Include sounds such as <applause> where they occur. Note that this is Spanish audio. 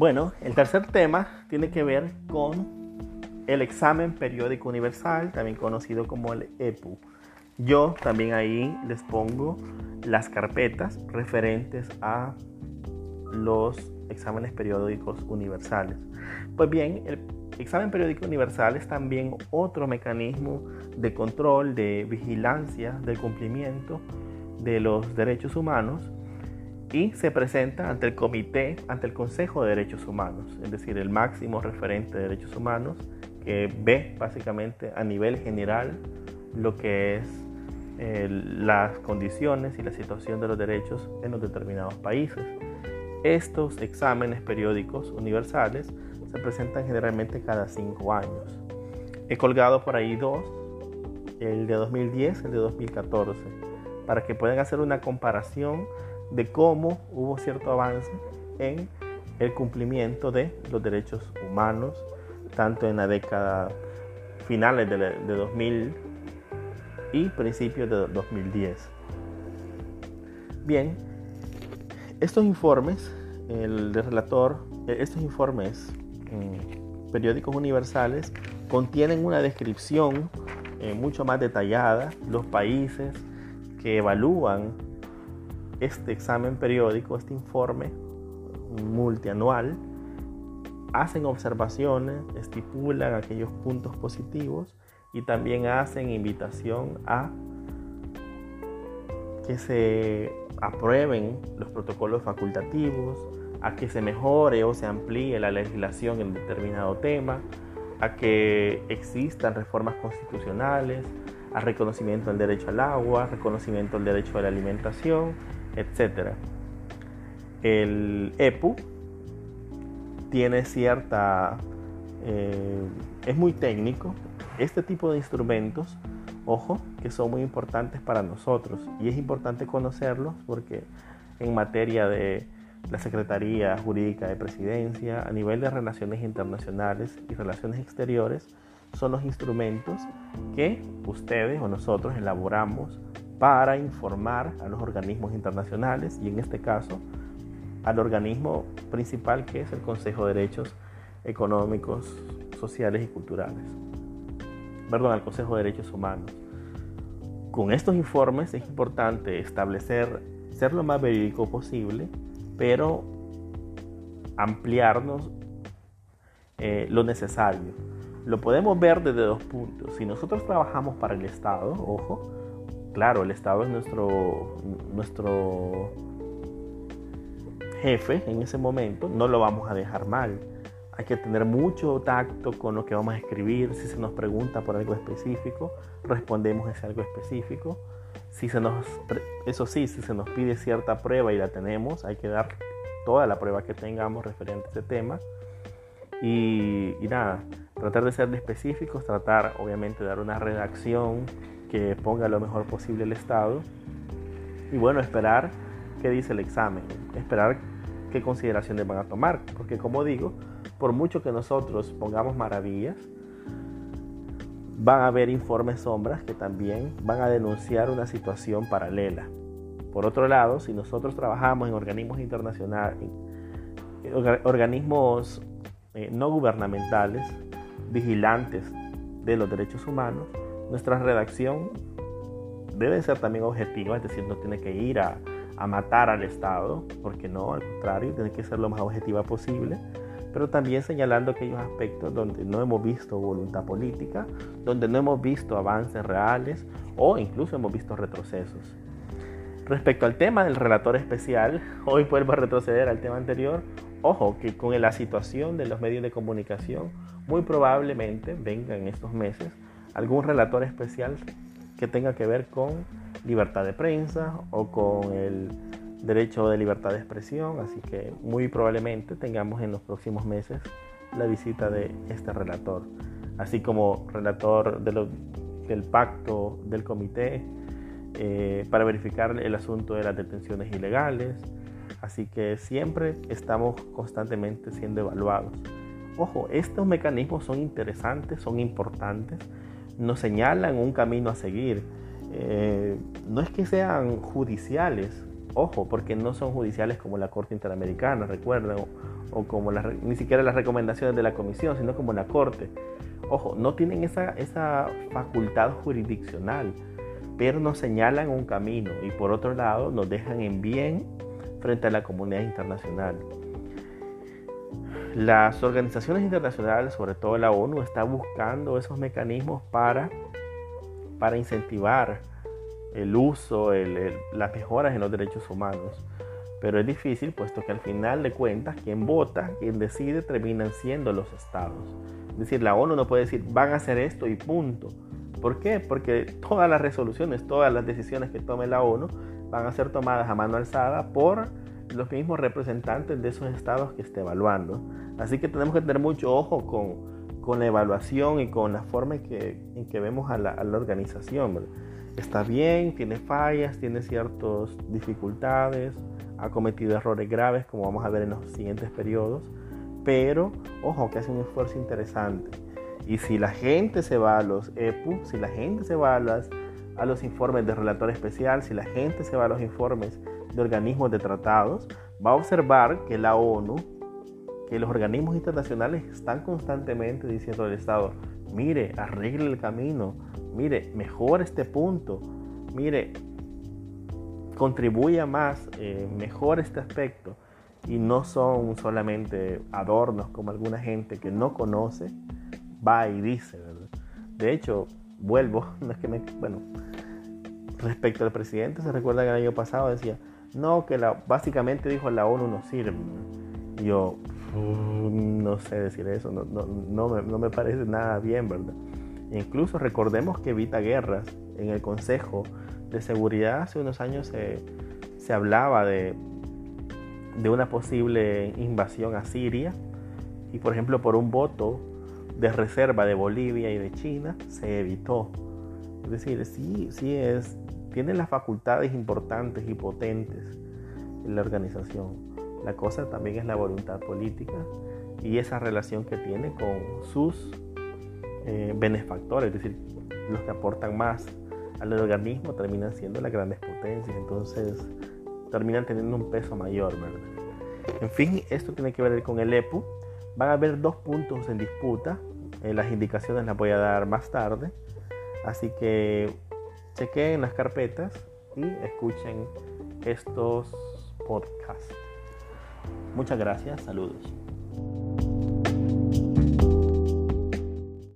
Bueno, el tercer tema tiene que ver con el examen periódico universal, también conocido como el EPU. Yo también ahí les pongo las carpetas referentes a los exámenes periódicos universales. Pues bien, el examen periódico universal es también otro mecanismo de control, de vigilancia del cumplimiento de los derechos humanos y se presenta ante el comité, ante el Consejo de Derechos Humanos, es decir, el máximo referente de derechos humanos que ve básicamente a nivel general lo que es eh, las condiciones y la situación de los derechos en los determinados países. Estos exámenes periódicos universales se presentan generalmente cada cinco años. He colgado por ahí dos, el de 2010 y el de 2014, para que puedan hacer una comparación de cómo hubo cierto avance en el cumplimiento de los derechos humanos, tanto en la década finales de, de 2000 y principios de 2010. Bien, estos informes, el relator, estos informes periódicos universales contienen una descripción eh, mucho más detallada, los países que evalúan este examen periódico, este informe multianual, hacen observaciones, estipulan aquellos puntos positivos y también hacen invitación a que se aprueben los protocolos facultativos, a que se mejore o se amplíe la legislación en determinado tema, a que existan reformas constitucionales, a reconocimiento del derecho al agua, reconocimiento del derecho a la alimentación, etc. El EPU tiene cierta... Eh, es muy técnico. Este tipo de instrumentos, ojo, que son muy importantes para nosotros y es importante conocerlos porque en materia de la Secretaría Jurídica de Presidencia, a nivel de relaciones internacionales y relaciones exteriores, son los instrumentos que ustedes o nosotros elaboramos para informar a los organismos internacionales y en este caso al organismo principal que es el Consejo de Derechos Económicos, Sociales y Culturales. Perdón, al Consejo de Derechos Humanos. Con estos informes es importante establecer, ser lo más verídico posible, pero ampliarnos eh, lo necesario. Lo podemos ver desde dos puntos. Si nosotros trabajamos para el Estado, ojo, claro, el Estado es nuestro, nuestro jefe en ese momento, no lo vamos a dejar mal. Hay que tener mucho tacto con lo que vamos a escribir. Si se nos pregunta por algo específico, respondemos ese algo específico. Si se nos, eso sí, si se nos pide cierta prueba y la tenemos, hay que dar toda la prueba que tengamos referente a ese tema. Y, y nada, tratar de ser específicos, tratar obviamente de dar una redacción que ponga lo mejor posible el Estado. Y bueno, esperar qué dice el examen, esperar qué consideraciones van a tomar, porque como digo, por mucho que nosotros pongamos maravillas, van a haber informes sombras que también van a denunciar una situación paralela. Por otro lado, si nosotros trabajamos en organismos internacionales, organismos eh, no gubernamentales, vigilantes de los derechos humanos, nuestra redacción debe ser también objetiva, es decir, no tiene que ir a, matar al Estado, porque no, al contrario, tiene que ser lo más objetiva posible, pero también señalando aquellos aspectos donde no hemos visto voluntad política, donde no hemos visto avances reales o incluso hemos visto retrocesos. Respecto al tema del relator especial, <laughs> hoy vuelvo a retroceder al tema anterior. Ojo que con la situación de los medios de comunicación, muy probablemente venga en estos meses algún relator especial que tenga que ver con libertad de prensa o con el derecho de libertad de expresión, así que muy probablemente tengamos en los próximos meses la visita de este relator, así como relator del pacto del comité eh, para verificar el asunto de las detenciones ilegales, así que siempre estamos constantemente siendo evaluados. Ojo, estos mecanismos son interesantes, son importantes, nos señalan un camino a seguir. Eh, no es que sean judiciales, Ojo, porque no son judiciales como la Corte Interamericana, recuerden, o, como ni siquiera las recomendaciones de la Comisión, sino como la Corte. Ojo, no tienen esa, esa facultad jurisdiccional, pero nos señalan un camino y por otro lado nos dejan en bien frente a la comunidad internacional. Las organizaciones internacionales, sobre todo la ONU, está buscando esos mecanismos para, para incentivar el uso, las mejoras en los derechos humanos. Pero es difícil, puesto que al final de cuentas, quien vota, quien decide, terminan siendo los estados. Es decir, la ONU no puede decir, van a hacer esto y punto. ¿Por qué? Porque todas las resoluciones, todas las decisiones que tome la ONU van a ser tomadas a mano alzada por los mismos representantes de esos estados que esté evaluando. Así que tenemos que tener mucho ojo con, con la evaluación y con la forma en que, que vemos a la, organización está bien, tiene fallas, tiene ciertas dificultades, ha cometido errores graves como vamos a ver en los siguientes periodos, pero ojo que hace un esfuerzo interesante. Y si la gente se va a los EPU, si la gente se va a, a los informes de relator especial, si la gente se va a los informes de organismos de tratados, va a observar que la ONU, que los organismos internacionales están constantemente diciendo al Estado, mire, arregle el camino, mire, mejora este punto, mire, contribuya más, eh, mejora este aspecto. Y no son solamente adornos como alguna gente que no conoce va y dice, De hecho, vuelvo, <laughs> no es que me, bueno, respecto al presidente, se recuerda que el año pasado decía, no, que la, básicamente dijo la ONU no sirve. Y yo, no sé decir eso, no, no, no, me, no me parece nada bien, ¿verdad? Incluso recordemos que evita guerras. En el Consejo de Seguridad hace unos años se, se hablaba de, de una posible invasión a Siria y por ejemplo por un voto de reserva de Bolivia y de China se evitó. Es decir, sí, sí es, tiene las facultades importantes y potentes en la organización. La cosa también es la voluntad política y esa relación que tiene con sus eh, benefactores, es decir, los que aportan más al organismo terminan siendo las grandes potencias, entonces terminan teniendo un peso mayor, ¿verdad? En fin, esto tiene que ver con el EPU. Van a haber dos puntos en disputa, eh, las indicaciones las voy a dar más tarde, así que chequen las carpetas y escuchen estos podcasts. Muchas gracias, saludos.